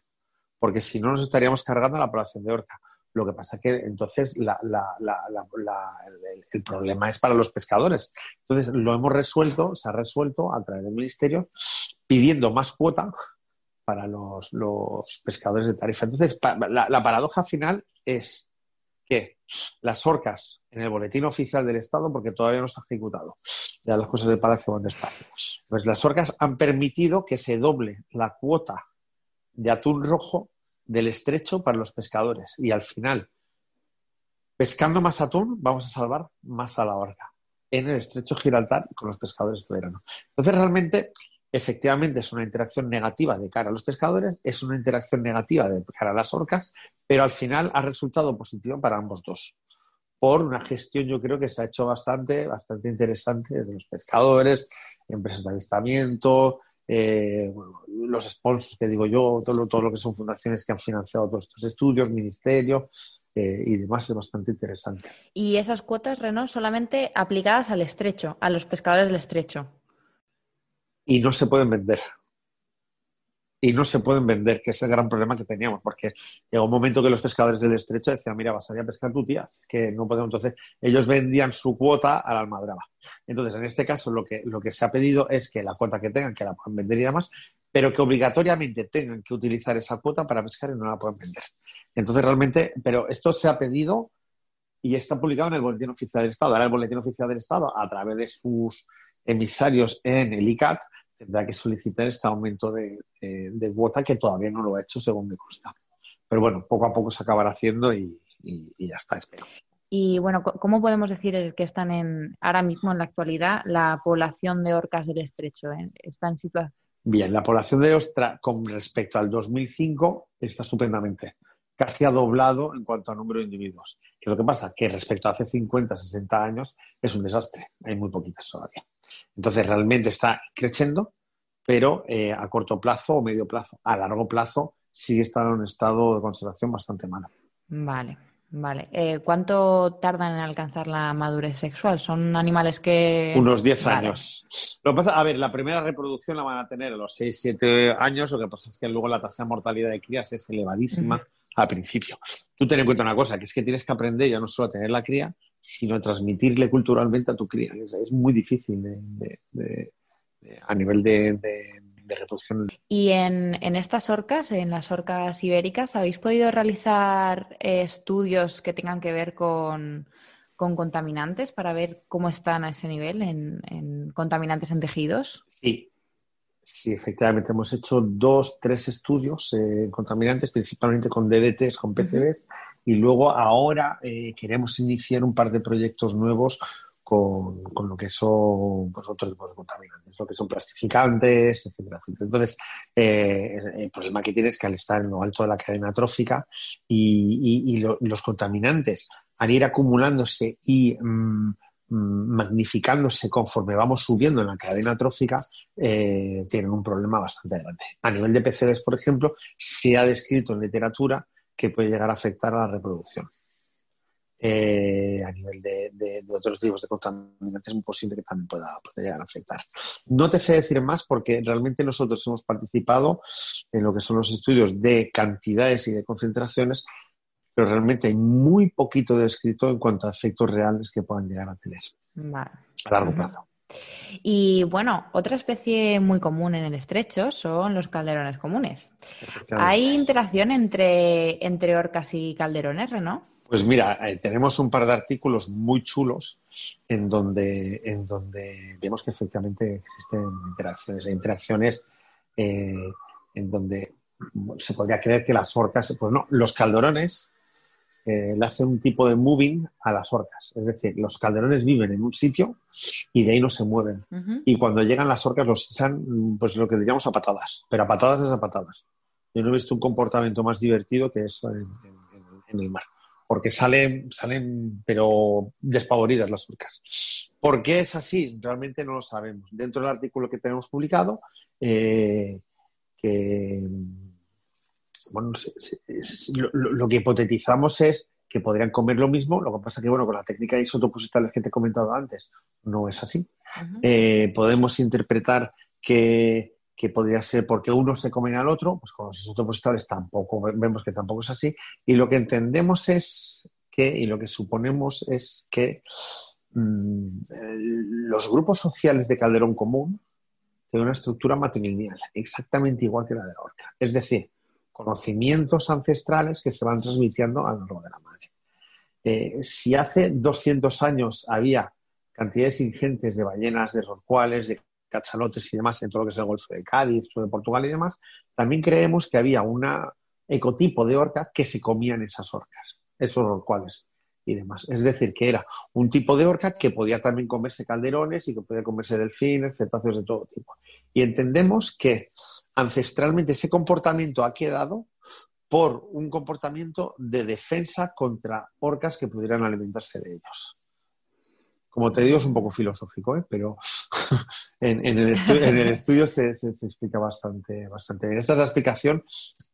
Porque si no, nos estaríamos cargando la población de orca. Lo que pasa es que entonces el, problema es para los pescadores. Entonces lo hemos resuelto, se ha resuelto a través del Ministerio pidiendo más cuota para los, pescadores de tarifa. Entonces, la, paradoja final es que las orcas en el boletín oficial del Estado, porque todavía no ha ejecutado, ya las cosas del Palacio van despacio, pues las orcas han permitido que se doble la cuota de atún rojo del estrecho para los pescadores. Y al final, pescando más atún, vamos a salvar más a la orca en el estrecho Gibraltar con los pescadores de verano. Entonces, realmente, efectivamente, es una interacción negativa de cara a los pescadores, es una interacción negativa de cara a las orcas, pero al final ha resultado positivo para ambos dos. Por una gestión, yo creo que se ha hecho bastante, bastante interesante desde los pescadores, empresas de avistamiento, eh, los sponsors que digo yo, todo, todo, lo que son fundaciones que han financiado todos estos estudios, ministerio eh, y demás, es bastante interesante. Y esas cuotas, Renault, solamente aplicadas al estrecho, a los pescadores del estrecho. Y no se pueden vender y no se pueden vender, que es el gran problema que teníamos, porque llegó un momento que los pescadores del estrecho decían, mira, vas a ir a pescar tu tía, que no podemos. Entonces, ellos vendían su cuota a la almadraba. Entonces, en este caso, lo que, lo que se ha pedido es que la cuota que tengan, que la puedan vender y demás, pero que obligatoriamente tengan que utilizar esa cuota para pescar y no la puedan vender. Entonces, realmente, pero esto se ha pedido y está publicado en el Boletín Oficial del Estado. Ahora el Boletín Oficial del Estado, a través de sus emisarios en el ICAT, tendrá que solicitar este aumento de, cuota que todavía no lo ha hecho, según me consta. Pero bueno, poco a poco se acabará haciendo y, ya está, espero. Y bueno, ¿cómo podemos decir que están en, ahora mismo en la actualidad la población de orcas del estrecho? Eh? ¿Está en situación? Bien, la población de ostra con respecto al 2005 está estupendamente. Casi ha doblado en cuanto a número de individuos. ¿Qué es lo que pasa? Que respecto a hace 50, 60 años es un desastre. Hay muy poquitas todavía. Entonces, realmente está creciendo, pero eh, a corto plazo o medio plazo. A largo plazo sigue estando en un estado de conservación bastante malo. Vale, vale. Eh, ¿Cuánto tardan en alcanzar la madurez sexual? ¿Son animales que...? Unos 10 años. Lo pasa, a ver, la primera reproducción la van a tener a los 6, 7 años, lo que pasa es que luego la tasa de mortalidad de crías es elevadísima al principio. Tú ten en cuenta una cosa, que es que tienes que aprender ya no solo a tener la cría, sino transmitirle culturalmente a tu cría. Es, muy difícil a nivel de, reproducción. ¿Y en, estas orcas, en las orcas ibéricas, habéis podido realizar eh, estudios que tengan que ver con, con contaminantes para ver cómo están a ese nivel en, contaminantes en tejidos? Sí, Sí, efectivamente, hemos hecho dos, tres estudios eh, en contaminantes, principalmente con DDTs, con PCBs, y luego ahora eh, queremos iniciar un par de proyectos nuevos con, lo que son otros contaminantes, lo que son plastificantes, etcétera, Entonces, eh, el problema que tiene es que al estar en lo alto de la cadena trófica y, los contaminantes, al ir acumulándose y mm, mm, magnificándose conforme vamos subiendo en la cadena trófica, eh, tienen un problema bastante grande. A nivel de PCBs, por ejemplo, se ha descrito en literatura que puede llegar a afectar a la reproducción. Eh, a nivel de, otros tipos de contaminantes es muy posible que también pueda, llegar a afectar. No te sé decir más porque realmente nosotros hemos participado en lo que son los estudios de cantidades y de concentraciones, pero realmente hay muy poquito descrito en cuanto a efectos reales que puedan llegar a tener a largo plazo. Y bueno, otra especie muy común en el estrecho son los calderones comunes. ¿Hay interacción entre, entre orcas y calderones, Reno? Pues mira, eh, tenemos un par de artículos muy chulos en donde, en donde vemos que efectivamente existen interacciones. Hay interacciones eh, en donde se podría creer que las orcas, pues no, los calderones le hace un tipo de moving a las orcas. Es decir, los calderones viven en un sitio y de ahí no se mueven. Y cuando llegan las orcas los echan, pues lo que diríamos a patadas, pero a patadas es a patadas. Yo no he visto un comportamiento más divertido que eso en, el mar. Porque salen, salen, pero despavoridas las orcas. ¿Por qué es así? Realmente no lo sabemos. Dentro del artículo que tenemos publicado, eh, que bueno, lo, que hipotetizamos es que podrían comer lo mismo, lo que pasa que, bueno, con la técnica de isótopos que te he comentado antes, no es así. Eh, podemos interpretar que, podría ser porque uno se come al otro, pues con los isótopos tampoco, vemos que tampoco es así, y lo que entendemos es que, y lo que suponemos es que mm, los grupos sociales de Calderón común tienen una estructura matrilineal, exactamente igual que la de la orca. Es decir, conocimientos ancestrales que se van transmitiendo a lo largo de la madre. Eh, si hace 200 años había cantidades ingentes de ballenas, de rorcuales, de cachalotes y demás en todo lo que es el Golfo de Cádiz, de Portugal y demás, también creemos que había un ecotipo de orca que se comían esas orcas, esos rorcuales y demás. Es decir, que era un tipo de orca que podía también comerse calderones y que podía comerse delfines, cetáceos de todo tipo. Y entendemos que ancestralmente ese comportamiento ha quedado por un comportamiento de defensa contra orcas que pudieran alimentarse de ellos. Como te digo, es un poco filosófico, ¿eh? pero en, el estudio, se, explica bastante, bastante bien. Esta es la explicación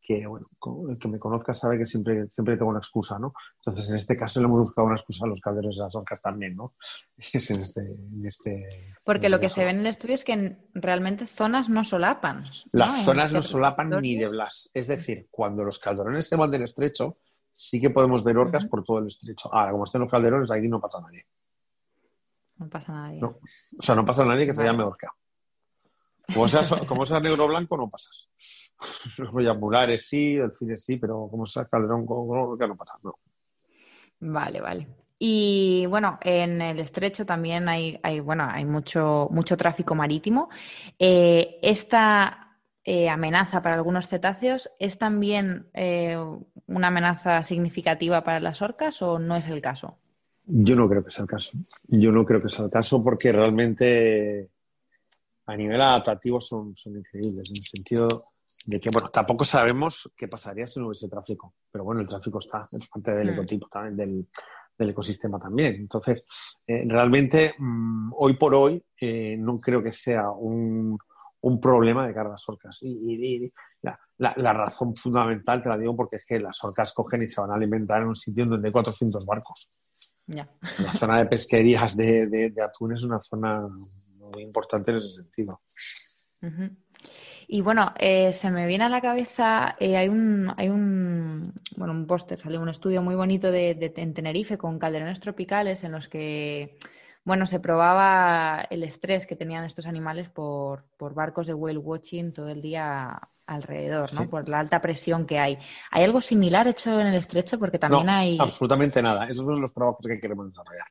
que, bueno, el que me conozca sabe que siempre, siempre tengo una excusa, ¿no? Entonces, en este caso le hemos buscado una excusa a los calderos de las orcas también, ¿no? Es en este, este Porque lo que se ve en el estudio es que realmente zonas no solapan. Las zonas no solapan ni de blas. Es decir, cuando los calderones se van del estrecho, sí que podemos ver orcas por todo el estrecho. Ahora, como estén los calderones, aquí no pasa nadie. No pasa nadie. O sea, no pasa nadie que se llame orca. Como seas, como seas negro blanco, no pasas. Los mulares sí, delfines sí, pero como sea calderón que no pasa, no. Vale, vale. Y bueno, en el estrecho también hay, hay bueno, hay mucho, mucho tráfico marítimo. Eh, esta eh, amenaza para algunos cetáceos es también eh, una amenaza significativa para las orcas o no es el caso? Yo no creo que sea el caso. Yo no creo que sea el caso porque realmente a nivel adaptativo son, son increíbles en el sentido de que, bueno, tampoco sabemos qué pasaría si no hubiese tráfico, pero bueno, el tráfico está, es parte del mm. ecotipo también, del, ecosistema también. Entonces, eh, realmente, mm, hoy por hoy, eh, no creo que sea un, problema de cargas orcas. Y, la, razón fundamental te la digo porque es que las orcas cogen y se van a alimentar en un sitio donde hay 400 barcos. La zona de pesquerías de, de, atún es una zona muy importante en ese sentido. Y bueno, eh, se me viene a la cabeza, eh, hay un, hay un, bueno, un póster, salió un estudio muy bonito de, en Tenerife con calderones tropicales en los que, bueno, se probaba el estrés que tenían estos animales por, por barcos de whale watching todo el día alrededor, ¿no? Por la alta presión que hay. ¿Hay algo similar hecho en el estrecho? Porque también hay. Absolutamente nada. Esos son los trabajos que queremos desarrollar.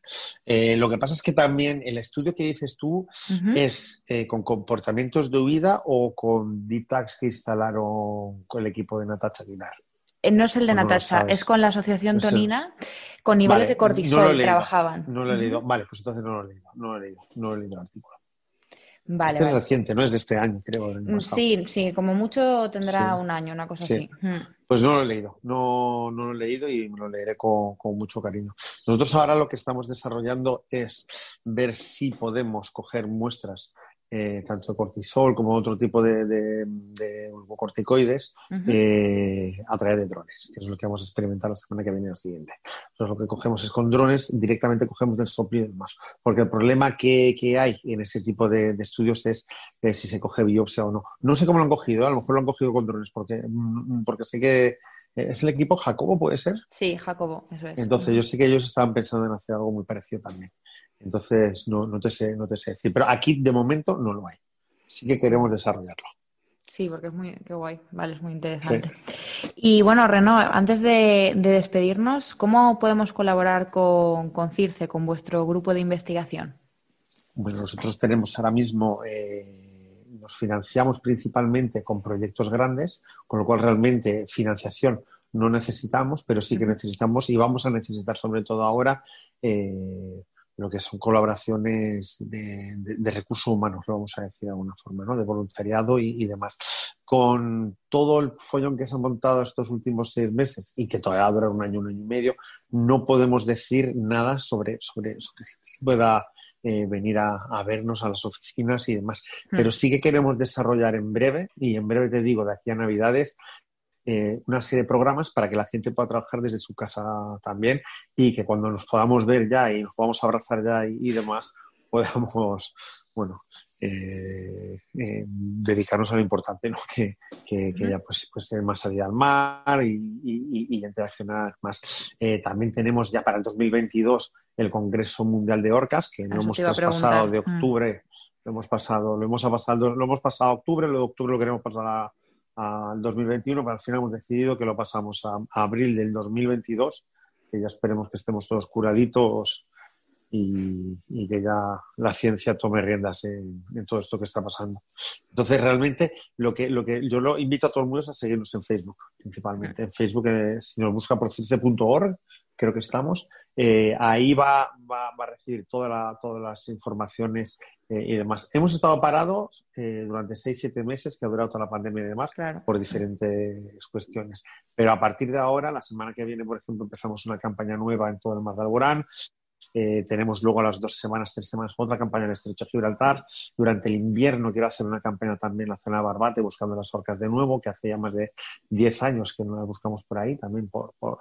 Eh, lo que pasa es que también el estudio que dices tú es eh, con comportamientos de huida o con deep tags que instalaron con el equipo de Natacha Aguilar. Eh, no es el de Natacha, es con la asociación Tonina, con niveles de cortisol trabajaban. No lo he leído. Vale, pues entonces no lo he leído. No lo he leído, no lo he leído el artículo. Vale, este es reciente, no es de este año, creo. Mm, sí, sí, como mucho tendrá un año, una cosa así. Mm. Pues no lo he leído, no, no lo he leído y me lo leeré con, con, mucho cariño. Nosotros ahora lo que estamos desarrollando es ver si podemos coger muestras eh, tanto cortisol como otro tipo de, de, de eh, a través de drones, que es lo que vamos a experimentar la semana que viene la siguiente. Entonces, lo que cogemos es con drones, directamente cogemos del y demás. Porque el problema que, que hay en ese tipo de, estudios es si se coge biopsia o no. No sé cómo lo han cogido, a lo mejor lo han cogido con drones, porque, mm, porque sé que ¿Es el equipo Jacobo, puede ser? Sí, Jacobo, eso es. Entonces, yo sé que ellos estaban pensando en hacer algo muy parecido también. Entonces, no, no, te sé, no te sé decir. Pero aquí, de momento, no lo hay. Sí que queremos desarrollarlo. Sí, porque es muy qué guay, vale, es muy interesante. Y bueno, Reno, antes de, despedirnos, ¿cómo podemos colaborar con, con, CIRCE, con vuestro grupo de investigación? Bueno, nosotros tenemos ahora mismo, eh, nos financiamos principalmente con proyectos grandes, con lo cual realmente financiación no necesitamos, pero sí que necesitamos y vamos a necesitar sobre todo ahora eh, lo que son colaboraciones de, recursos humanos, lo vamos a decir de alguna forma, ¿no? de voluntariado y, demás. Con todo el follón que se ha montado estos últimos seis meses y que todavía dura un año, un año y medio, no podemos decir nada sobre, sobre, sobre si pueda eh, venir a, vernos a las oficinas y demás. Hmm. Pero sí que queremos desarrollar en breve, y en breve te digo, de aquí a Navidades, eh, una serie de programas para que la gente pueda trabajar desde su casa también y que cuando nos podamos ver ya y nos podamos abrazar ya y, demás, podamos, bueno, eh, eh, dedicarnos a lo importante, ¿no? que, que, ya pues, pues tener más salida al mar y, y, interaccionar más. también tenemos ya para el 2022 el Congreso Mundial de Orcas, que no hemos pasado de mm. octubre, lo hemos pasado, lo hemos pasado, lo hemos pasado a octubre, lo de octubre lo queremos pasar a al 2021, pero al final hemos decidido que lo pasamos a, abril del 2022, que ya esperemos que estemos todos curaditos y, que ya la ciencia tome riendas en, todo esto que está pasando. Entonces, realmente, lo que, lo que yo lo invito a todo el mundo es a seguirnos en Facebook, principalmente. En Facebook, eh, si nos busca por circe.org, creo que estamos, eh, ahí va, va, a recibir toda todas las informaciones eh, y demás. Hemos estado parados eh, durante 6-7 meses que ha durado toda la pandemia y demás por diferentes cuestiones. Pero a partir de ahora, la semana que viene, por ejemplo, empezamos una campaña nueva en todo el Mar de Alborán. tenemos luego a las dos semanas, tres semanas, otra campaña en el Estrecho de Gibraltar. Durante el invierno quiero hacer una campaña también en la zona de Barbate, buscando las orcas de nuevo, que hace ya más de 10 años que no las buscamos por ahí, también por, por,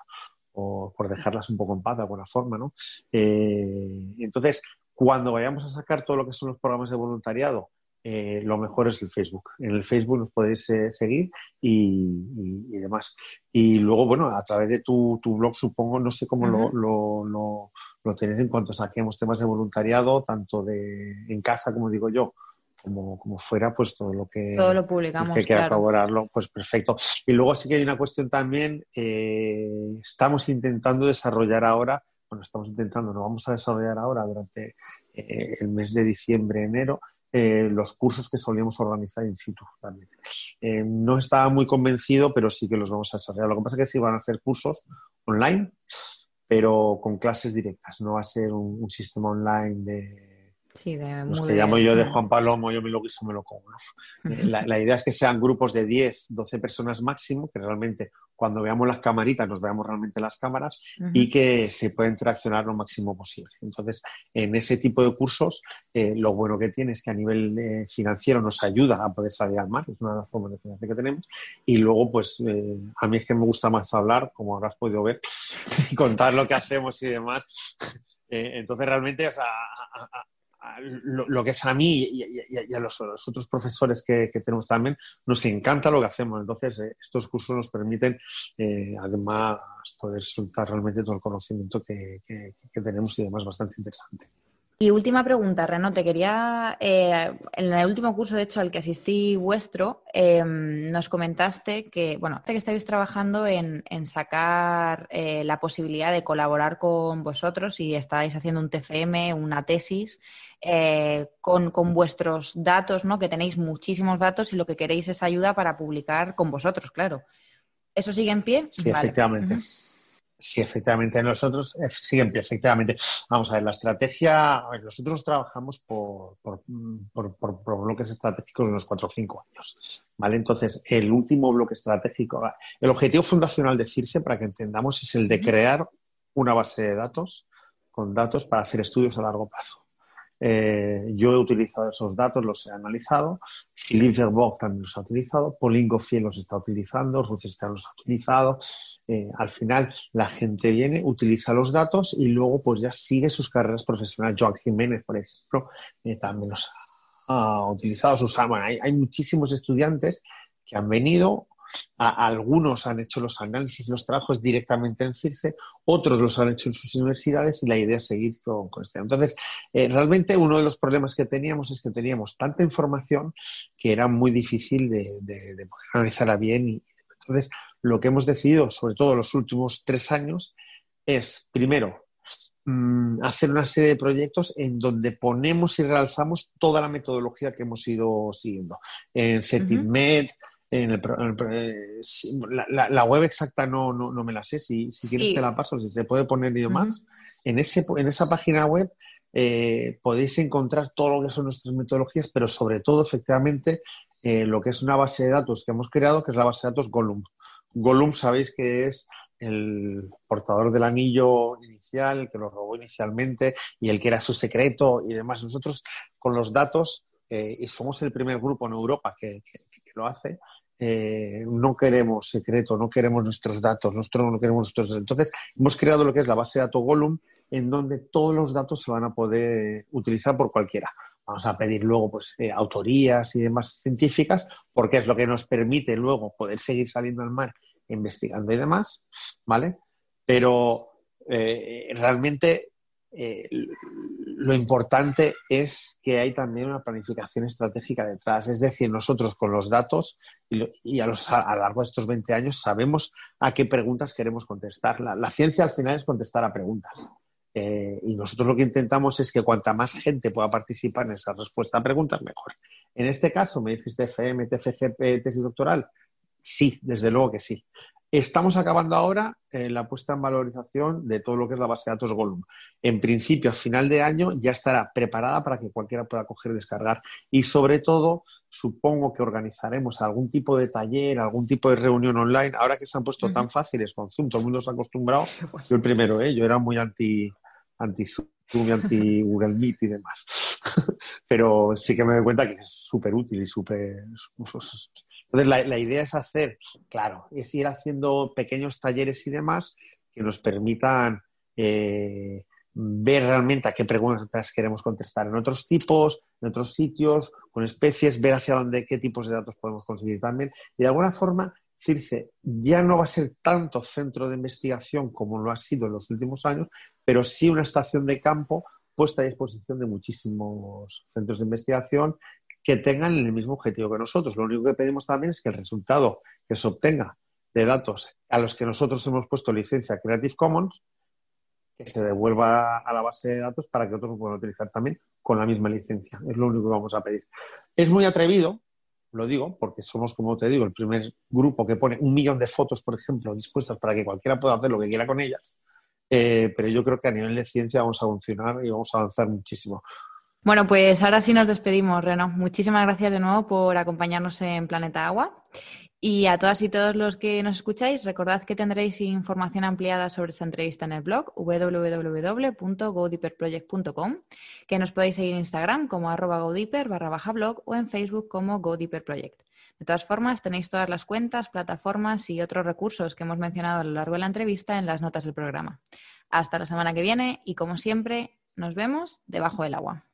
por, dejarlas un poco en paz de alguna forma, ¿no? Eh, entonces, cuando vayamos a sacar todo lo que son los programas de voluntariado, eh, lo mejor es el Facebook. En el Facebook nos podéis eh, seguir y, demás. Y luego, bueno, a través de tu, blog, supongo, no sé cómo lo, lo, lo, tenéis en cuanto saquemos temas de voluntariado, tanto de en casa, como digo yo, como, como fuera, pues todo lo que, todo lo publicamos, que quiera colaborarlo, pues perfecto. Y luego sí que hay una cuestión también, eh, estamos intentando desarrollar ahora, bueno, estamos intentando, no vamos a desarrollar ahora durante eh, el mes de diciembre, enero, eh, los cursos que solíamos organizar in situ también. no estaba muy convencido, pero sí que los vamos a desarrollar. Lo que pasa es que sí van a ser cursos online, pero con clases directas, no va a ser un sistema online de Sí, de Los que llamo yo de Juan Palomo, yo me lo guiso, me lo como. Eh, la, la, idea es que sean grupos de 10, 12 personas máximo, que realmente cuando veamos las camaritas nos veamos realmente las cámaras y que se pueda interaccionar lo máximo posible. Entonces, en ese tipo de cursos, eh, lo bueno que tiene es que a nivel eh, financiero nos ayuda a poder salir al mar, es una de las formas de financiación que tenemos. Y luego, pues, a mí es que me gusta más hablar, como habrás podido ver, y contar lo que hacemos y demás. entonces, realmente, o sea, lo, que es a mí y, a los, otros profesores que, tenemos también, nos encanta lo que hacemos. Entonces, eh, estos cursos nos permiten, eh, además, poder soltar realmente todo el conocimiento que, tenemos y además bastante interesante. Y última pregunta, Reno, te quería, eh, en el último curso, de hecho, al que asistí vuestro, em, nos comentaste que, bueno, que estáis trabajando en, sacar eh, la posibilidad de colaborar con vosotros y estáis haciendo un TFM, una tesis, eh, con, vuestros datos, ¿no? Que tenéis muchísimos datos y lo que queréis es ayuda para publicar con vosotros, claro. ¿Eso sigue en pie? Sí, efectivamente. Sí, efectivamente, nosotros sí, efectivamente. Vamos a ver, la estrategia, nosotros trabajamos por, por, bloques estratégicos de unos cuatro o cinco años. ¿vale? Entonces, el último bloque estratégico, el objetivo fundacional de CIRSE, para que entendamos, es el de crear una base de datos con datos para hacer estudios a largo plazo. Eh, yo he utilizado esos datos, los he analizado. Philippe también los ha utilizado. Pauline Goffier los está utilizando. Rufestan los ha utilizado. Eh, al final, la gente viene, utiliza los datos y luego pues ya sigue sus carreras profesionales. Joan Jiménez, por ejemplo, eh, también los ha, utilizado. Susana. hay, hay muchísimos estudiantes que han venido, algunos han hecho los análisis, los trabajos directamente en CIRCE, otros los han hecho en sus universidades y la idea es seguir con, este. Entonces, eh, realmente uno de los problemas que teníamos es que teníamos tanta información que era muy difícil de, poder analizarla bien. Y, entonces, lo que hemos decidido, sobre todo en los últimos tres años, es, primero, mm, hacer una serie de proyectos en donde ponemos y realzamos toda la metodología que hemos ido siguiendo. En CETIMED, en el, eh, la, web exacta no, no, me la sé, si, si quieres te la paso, si se puede poner y más. en, ese, en esa página web eh, podéis encontrar todo lo que son nuestras metodologías, pero sobre todo, efectivamente, eh, lo que es una base de datos que hemos creado, que es la base de datos Gollum. Gollum sabéis que es el portador del anillo inicial, el que lo robó inicialmente y el que era su secreto y demás. Nosotros con los datos, y somos el primer grupo en Europa que lo hace, eh, no queremos secreto, no queremos nuestros datos, nosotros no queremos nuestros datos. Entonces, hemos creado lo que es la base de datos Gollum, en donde todos los datos se van a poder utilizar por cualquiera. Vamos a pedir luego pues, eh, autorías y demás científicas, porque es lo que nos permite luego poder seguir saliendo al mar investigando y demás, ¿vale? Pero eh, realmente lo importante es que hay también una planificación estratégica detrás. Es decir, nosotros con los datos y, a, lo largo de estos 20 años sabemos a qué preguntas queremos contestar. La, ciencia al final es contestar a preguntas. Eh, y nosotros lo que intentamos es que cuanta más gente pueda participar en esa respuesta a preguntas, mejor. En este caso, me dices TFM, TFG, tesis doctoral. Sí, desde luego que sí. Estamos acabando ahora eh, la puesta en valorización de todo lo que es la base de datos Gollum. En principio, a final de año ya estará preparada para que cualquiera pueda coger y descargar. Y sobre todo, supongo que organizaremos algún tipo de taller, algún tipo de reunión online. Ahora que se han puesto tan fáciles con Zoom, todo el mundo se ha acostumbrado. Yo el primero, ¿eh? yo era muy anti, anti Zoom y anti Google Meet y demás. Pero sí que me doy cuenta que es súper útil y súper entonces, la, idea es hacer, claro, es ir haciendo pequeños talleres y demás que nos permitan eh, ver realmente a qué preguntas queremos contestar en otros tipos, en otros sitios, con especies, ver hacia dónde, qué tipos de datos podemos conseguir también. Y de alguna forma, CIRCE ya no va a ser tanto centro de investigación como lo ha sido en los últimos años, pero sí una estación de campo puesta a disposición de muchísimos centros de investigación que tengan el mismo objetivo que nosotros. Lo único que pedimos también es que el resultado que se obtenga de datos a los que nosotros hemos puesto licencia Creative Commons, que se devuelva a la base de datos para que otros lo puedan utilizar también con la misma licencia. Es lo único que vamos a pedir. Es muy atrevido, lo digo, porque somos, como te digo, el primer grupo que pone un millón de fotos, por ejemplo, dispuestas para que cualquiera pueda hacer lo que quiera con ellas. Eh, pero yo creo que a nivel de ciencia vamos a funcionar y vamos a avanzar muchísimo. Bueno, pues ahora sí nos despedimos, Reno. Muchísimas gracias de nuevo por acompañarnos en Planeta Agua. Y a todas y todos los que nos escucháis, recordad que tendréis información ampliada sobre esta entrevista en el blog www.godeeperproject.com, que nos podéis seguir en Instagram como arroba barra baja blog o en Facebook como godeeperproject. De todas formas, tenéis todas las cuentas, plataformas y otros recursos que hemos mencionado a lo largo de la entrevista en las notas del programa. Hasta la semana que viene y, como siempre, nos vemos debajo del agua.